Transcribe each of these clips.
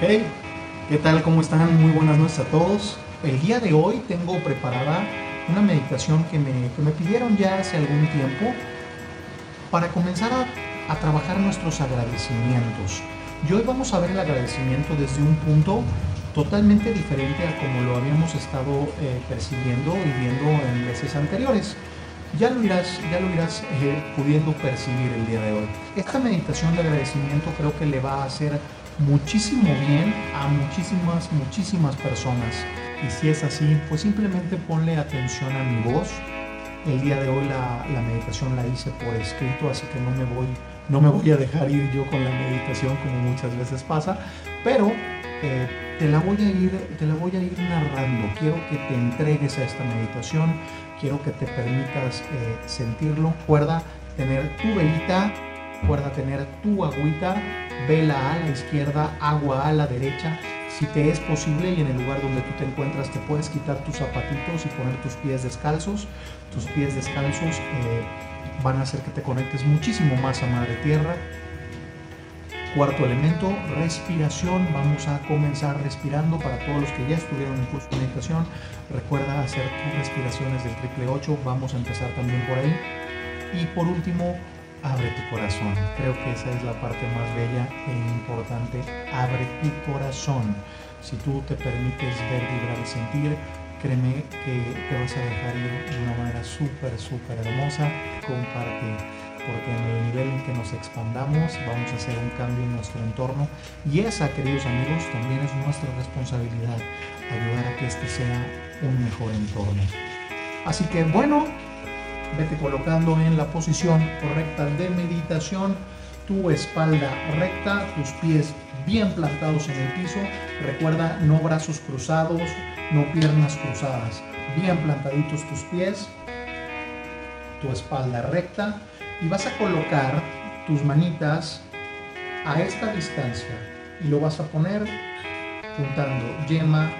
Hey, ¿qué tal? ¿Cómo están? Muy buenas noches a todos. El día de hoy tengo preparada una meditación que me, que me pidieron ya hace algún tiempo para comenzar a, a trabajar nuestros agradecimientos. Y hoy vamos a ver el agradecimiento desde un punto totalmente diferente a como lo habíamos estado eh, percibiendo y viendo en veces anteriores. Ya lo irás, ya lo irás eh, pudiendo percibir el día de hoy. Esta meditación de agradecimiento creo que le va a hacer muchísimo bien a muchísimas, muchísimas personas. Y si es así, pues simplemente ponle atención a mi voz. El día de hoy la, meditación la hice por escrito, así que no me voy, no me voy a dejar ir yo con la meditación como muchas veces pasa, pero eh, te, la voy a ir, te la voy a ir narrando. Quiero que te entregues a esta meditación, quiero que te permitas eh, sentirlo. Recuerda tener tu velita, recuerda tener tu agüita, vela a la izquierda, agua a la derecha. Si te es posible y en el lugar donde tú te encuentras te puedes quitar tus zapatitos y poner tus pies descalzos. Tus pies descalzos eh, van a hacer que te conectes muchísimo más a Madre Tierra. Cuarto elemento, respiración. Vamos a comenzar respirando para todos los que ya estuvieron en curso de meditación. Recuerda hacer tus respiraciones del triple 8. Vamos a empezar también por ahí. Y por último, abre tu corazón. Creo que esa es la parte más bella e importante. Abre tu corazón. Si tú te permites ver, vibrar y sentir, créeme que te vas a dejar ir de una manera súper, súper hermosa. Comparte porque en el nivel en que nos expandamos vamos a hacer un cambio en nuestro entorno y esa, queridos amigos, también es nuestra responsabilidad, ayudar a que este sea un mejor entorno. Así que bueno, vete colocando en la posición correcta de meditación, tu espalda recta, tus pies bien plantados en el piso, recuerda no brazos cruzados, no piernas cruzadas, bien plantaditos tus pies, tu espalda recta, y vas a colocar tus manitas a esta distancia. Y lo vas a poner juntando yema,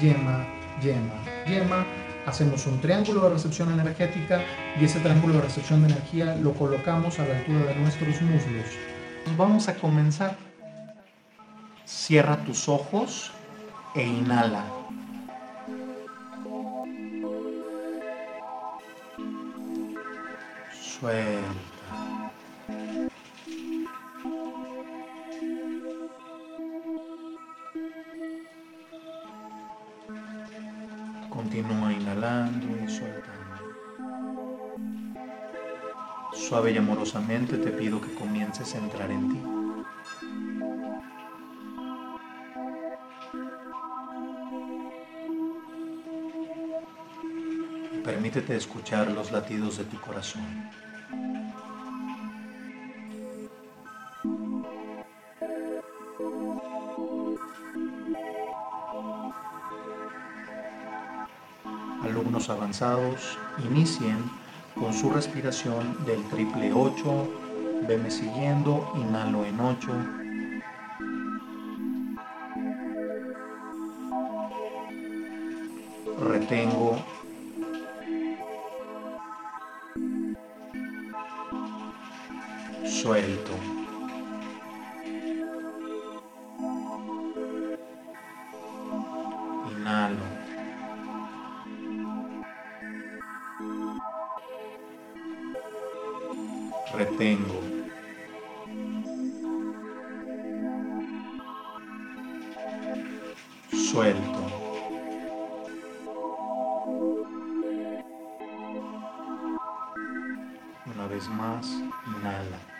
yema, yema, yema. Hacemos un triángulo de recepción energética y ese triángulo de recepción de energía lo colocamos a la altura de nuestros muslos. Vamos a comenzar. Cierra tus ojos e inhala. Suelta. Continúa inhalando y soltando. Suave y amorosamente te pido que comiences a entrar en ti. Permítete escuchar los latidos de tu corazón. Avanzados, inicien con su respiración del triple 8. Veme siguiendo, inhalo en 8. Retengo Una vez más, inhala.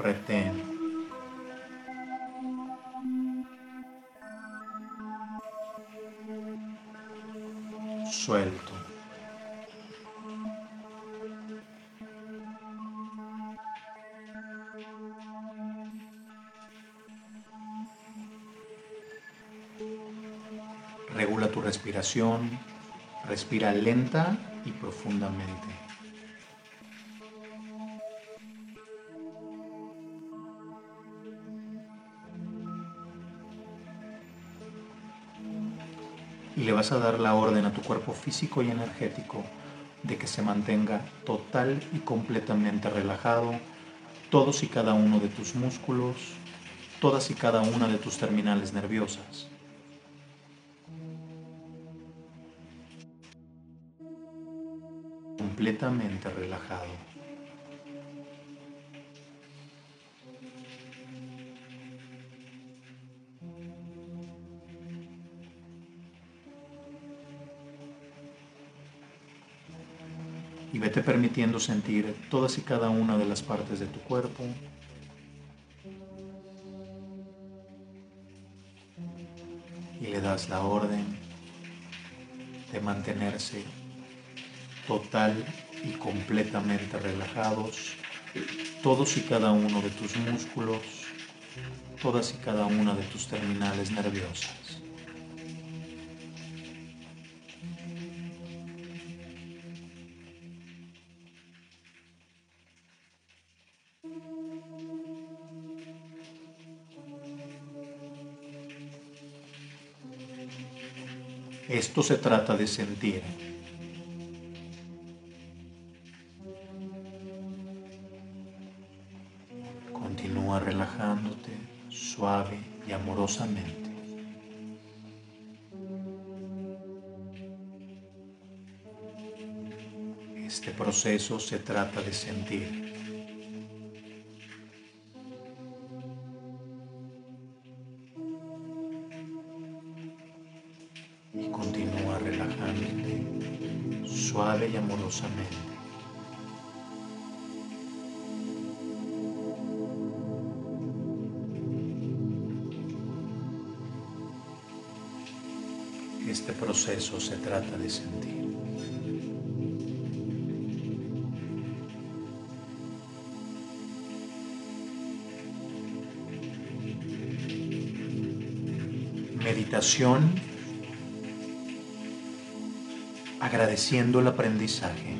retén. Respiración, respira lenta y profundamente. y le vas a dar la orden a tu cuerpo físico y energético de que se mantenga total y completamente relajado, todos y cada uno de tus músculos, todas y cada una de tus terminales nerviosas. Completamente relajado. y vete permitiendo sentir todas y cada una de las partes de tu cuerpo. Y le das la orden de mantenerse total y completamente relajados todos y cada uno de tus músculos, todas y cada una de tus terminales nerviosas. Esto se trata de sentir. Proceso se trata de sentir. suave y amorosamente. Este proceso se trata de sentir. Agradeciendo el aprendizaje.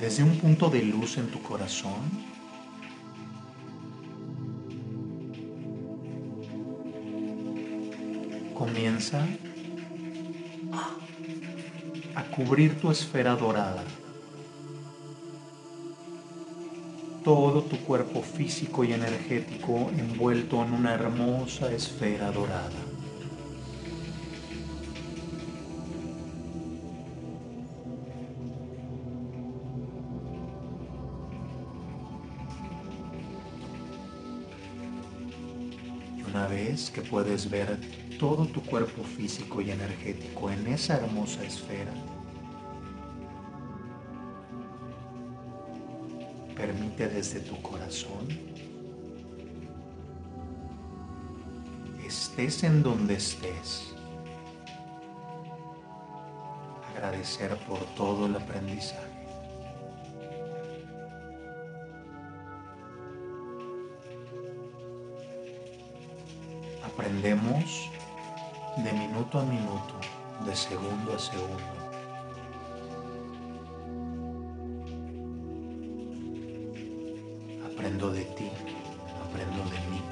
Desde un punto de luz en tu corazón, comienza cubrir tu esfera dorada. todo tu cuerpo físico y energético envuelto en una hermosa esfera dorada. Una vez que puedes ver todo tu cuerpo físico y energético en esa hermosa esfera, permite desde tu corazón, estés en donde estés, agradecer por todo el aprendizaje. Aprendemos de minuto a minuto, de segundo a segundo ti, aprendo de mí,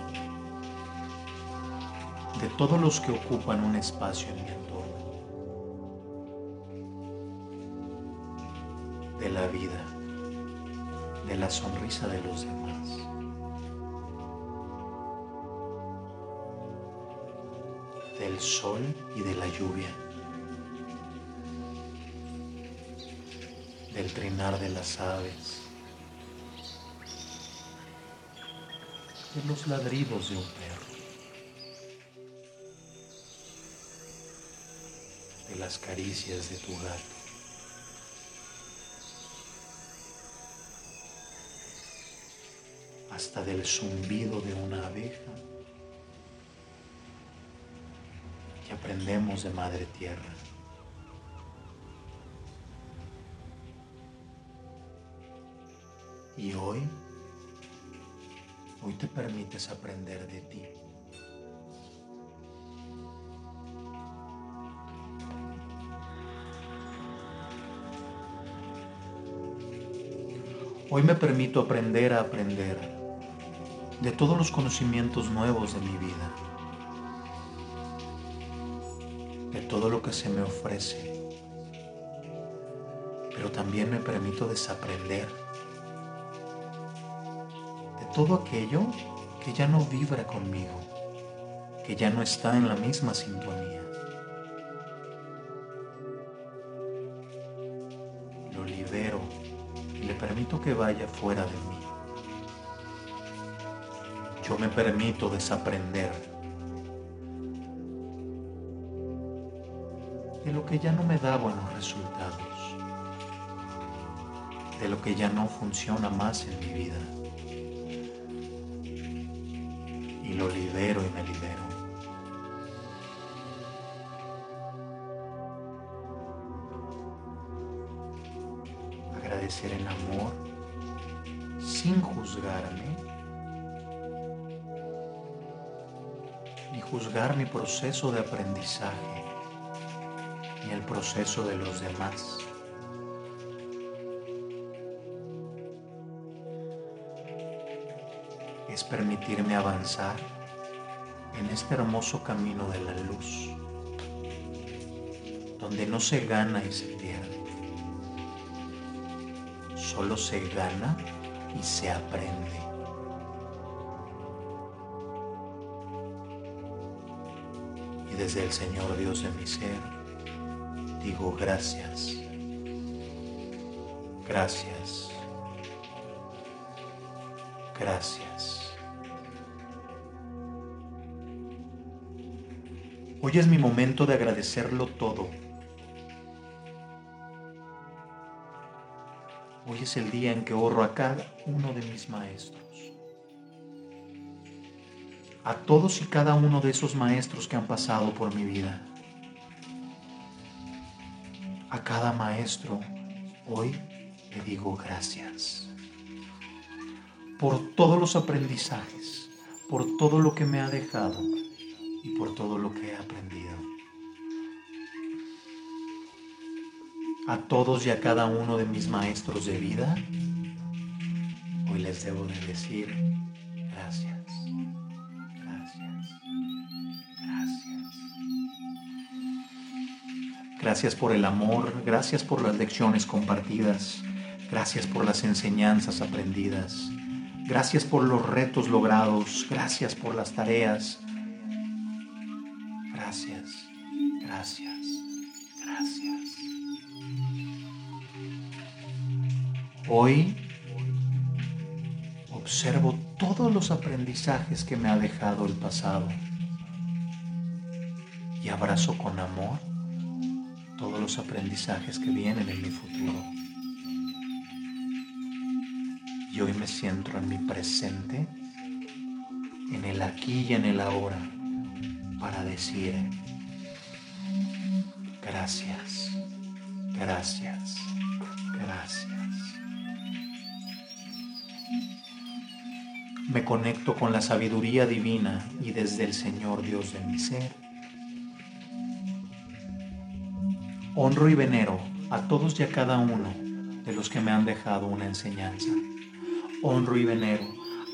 de todos los que ocupan un espacio en mi entorno, de la vida, de la sonrisa de los demás. del sol y de la lluvia, del trinar de las aves, de los ladridos de un perro, de las caricias de tu gato. hasta del zumbido de una abeja que aprendemos de Madre Tierra. Y hoy Hoy te permites aprender de ti. Hoy me permito aprender a aprender de todos los conocimientos nuevos de mi vida, de todo lo que se me ofrece, pero también me permito desaprender de todo aquello que ya no vibra conmigo, que ya no está en la misma sintonía. Lo libero y le permito que vaya fuera de mí. Yo me permito desaprender de lo que ya no me da buenos resultados, de lo que ya no funciona más en mi vida. Lo libero y me libero. Agradecer el amor sin juzgarme ni juzgar mi proceso de aprendizaje ni el proceso de los demás. Permitirme avanzar en este hermoso camino de la luz, donde no se gana y se pierde, solo se gana y se aprende. Y desde el Señor Dios de mi ser, digo gracias, gracias, gracias. Hoy es mi momento de agradecerlo todo. Hoy es el día en que honro a cada uno de mis maestros. A todos y cada uno de esos maestros que han pasado por mi vida. A cada maestro hoy le digo gracias. Por todos los aprendizajes, por todo lo que me ha dejado y por todo lo que he aprendido. A todos y a cada uno de mis maestros de vida, hoy les debo de decir gracias, gracias, gracias. Gracias por el amor, gracias por las lecciones compartidas, gracias por las enseñanzas aprendidas, gracias por los retos logrados, gracias por las tareas, gracias, gracias. Hoy observo todos los aprendizajes que me ha dejado el pasado y abrazo con amor todos los aprendizajes que vienen en mi futuro. Y hoy me siento en mi presente, en el aquí y en el ahora para decir gracias, gracias. Me conecto con la sabiduría divina y desde el Señor Dios de mi ser. Honro y venero a todos y a cada uno de los que me han dejado una enseñanza. Honro y venero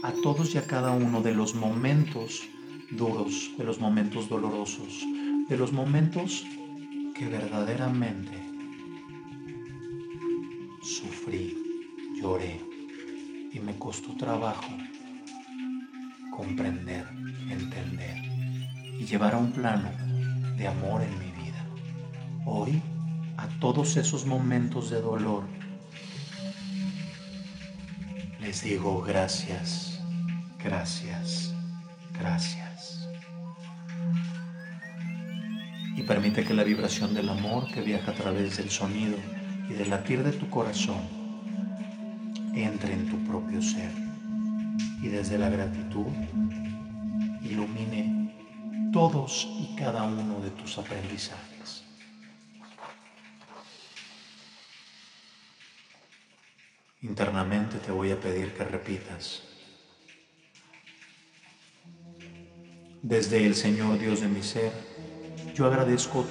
a todos y a cada uno de los momentos duros, de los momentos dolorosos, de los momentos que verdaderamente sufrí, lloré y me costó trabajo comprender, entender y llevar a un plano de amor en mi vida. Hoy, a todos esos momentos de dolor, les digo gracias, gracias, gracias. y permite que la vibración del amor que viaja a través del sonido y del latir de tu corazón entre en tu propio ser y desde la gratitud ilumine todos y cada uno de tus aprendizajes. Internamente te voy a pedir que repitas, desde el Señor Dios de mi ser, yo agradezco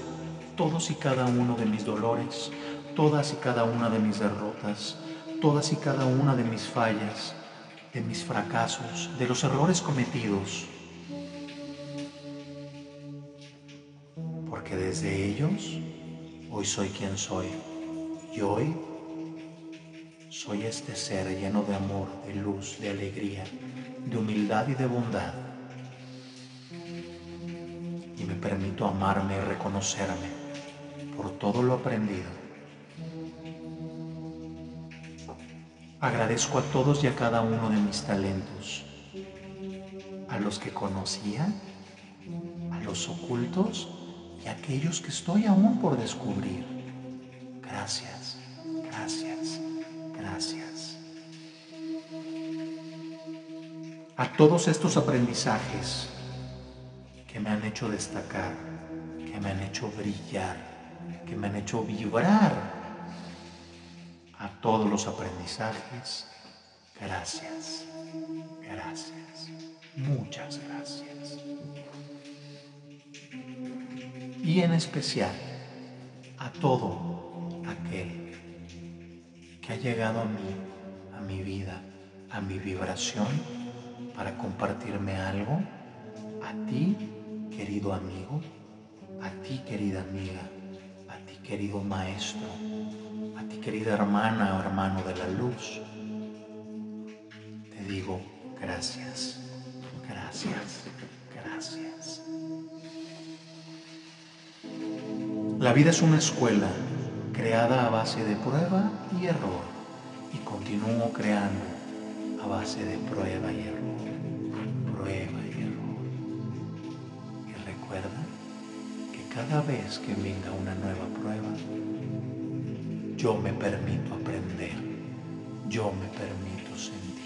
todos y cada uno de mis dolores, todas y cada una de mis derrotas, todas y cada una de mis fallas, de mis fracasos, de los errores cometidos, porque desde ellos hoy soy quien soy y hoy soy este ser lleno de amor, de luz, de alegría, de humildad y de bondad. Y me permito amarme y reconocerme por todo lo aprendido. Agradezco a todos y a cada uno de mis talentos, a los que conocía, a los ocultos y a aquellos que estoy aún por descubrir. Gracias, gracias, gracias. A todos estos aprendizajes que me han hecho destacar, que me han hecho brillar, que me han hecho vibrar todos los aprendizajes. Gracias, gracias, muchas gracias. Y en especial a todo aquel que ha llegado a mí, a mi vida, a mi vibración, para compartirme algo, a ti, querido amigo, a ti, querida amiga, a ti, querido maestro, querida hermana o hermano de la luz, te digo gracias, gracias, gracias. La vida es una escuela creada a base de prueba y error y continúo creando a base de prueba y error, prueba y error. Y recuerda que cada vez que venga una nueva prueba, yo me permito aprender, yo me permito sentir.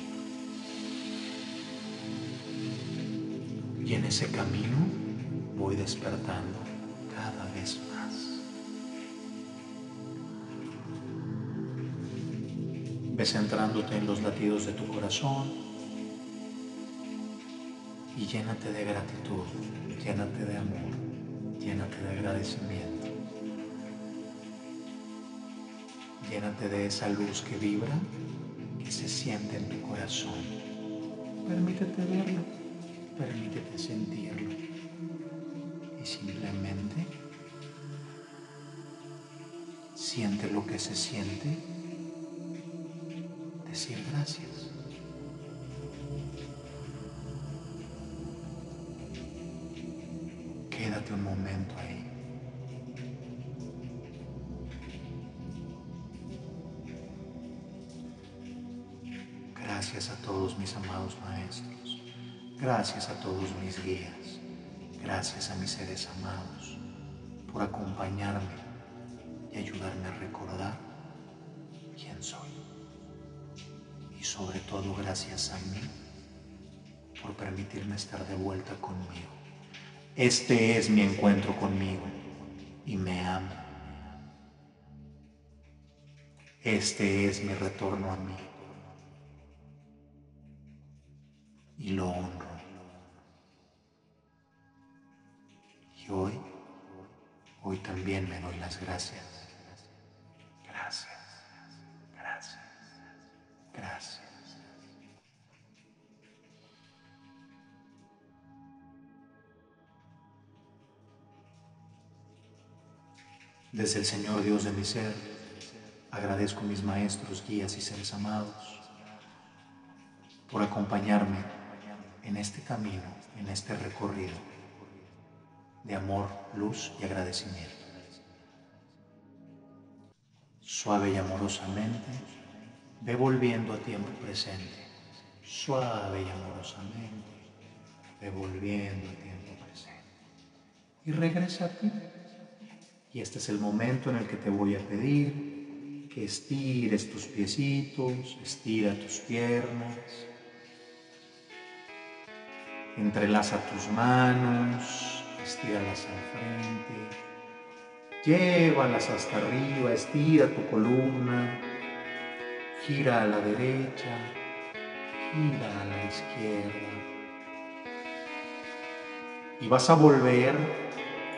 Y en ese camino voy despertando cada vez más. Ves centrándote en los latidos de tu corazón y llénate de gratitud, llénate de amor, llénate de agradecimiento. Llénate de esa luz que vibra, que se siente en tu corazón. Permítete verlo, permítete sentirlo. Y simplemente siente lo que se siente. Decir gracias. Quédate un momento ahí. Todos mis amados maestros. Gracias a todos mis guías. Gracias a mis seres amados por acompañarme y ayudarme a recordar quién soy. Y sobre todo gracias a mí por permitirme estar de vuelta conmigo. Este es mi encuentro conmigo y me amo. Este es mi retorno a mí. Lo honro. Y hoy, hoy también me doy las gracias. Gracias, gracias, gracias. Desde el Señor Dios de mi ser, agradezco a mis maestros, guías y seres amados por acompañarme en este camino, en este recorrido de amor, luz y agradecimiento. Suave y amorosamente, ve volviendo a tiempo presente. Suave y amorosamente, ve volviendo a tiempo presente. Y regresa a ti. Y este es el momento en el que te voy a pedir que estires tus piecitos, estira tus piernas Entrelaza tus manos, estíralas al frente, llévalas hasta arriba, estira tu columna, gira a la derecha, gira a la izquierda. Y vas a volver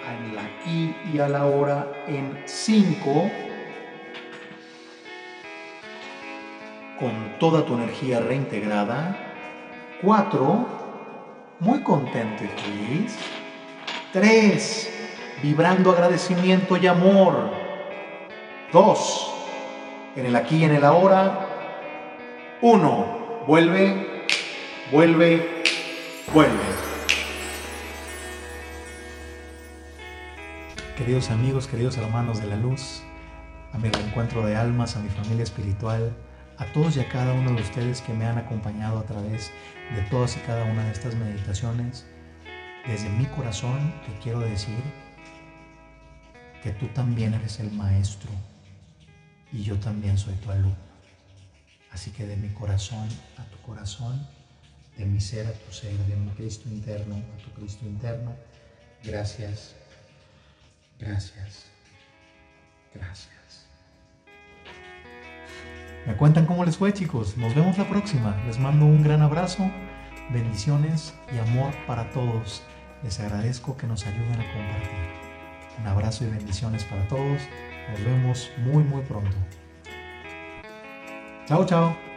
al aquí y a la hora en 5 con toda tu energía reintegrada 4, muy contento y feliz. 3, vibrando agradecimiento y amor. 2, en el aquí y en el ahora. 1, vuelve, vuelve, vuelve. Queridos amigos, queridos hermanos de la luz, a mi reencuentro de almas, a mi familia espiritual, a todos y a cada uno de ustedes que me han acompañado a través de todas y cada una de estas meditaciones, desde mi corazón te quiero decir que tú también eres el maestro y yo también soy tu alumno. Así que de mi corazón a tu corazón, de mi ser a tu ser, de mi Cristo interno a tu Cristo interno, gracias, gracias, gracias. Me cuentan cómo les fue chicos. Nos vemos la próxima. Les mando un gran abrazo, bendiciones y amor para todos. Les agradezco que nos ayuden a compartir. Un abrazo y bendiciones para todos. Nos vemos muy muy pronto. Chao, chao.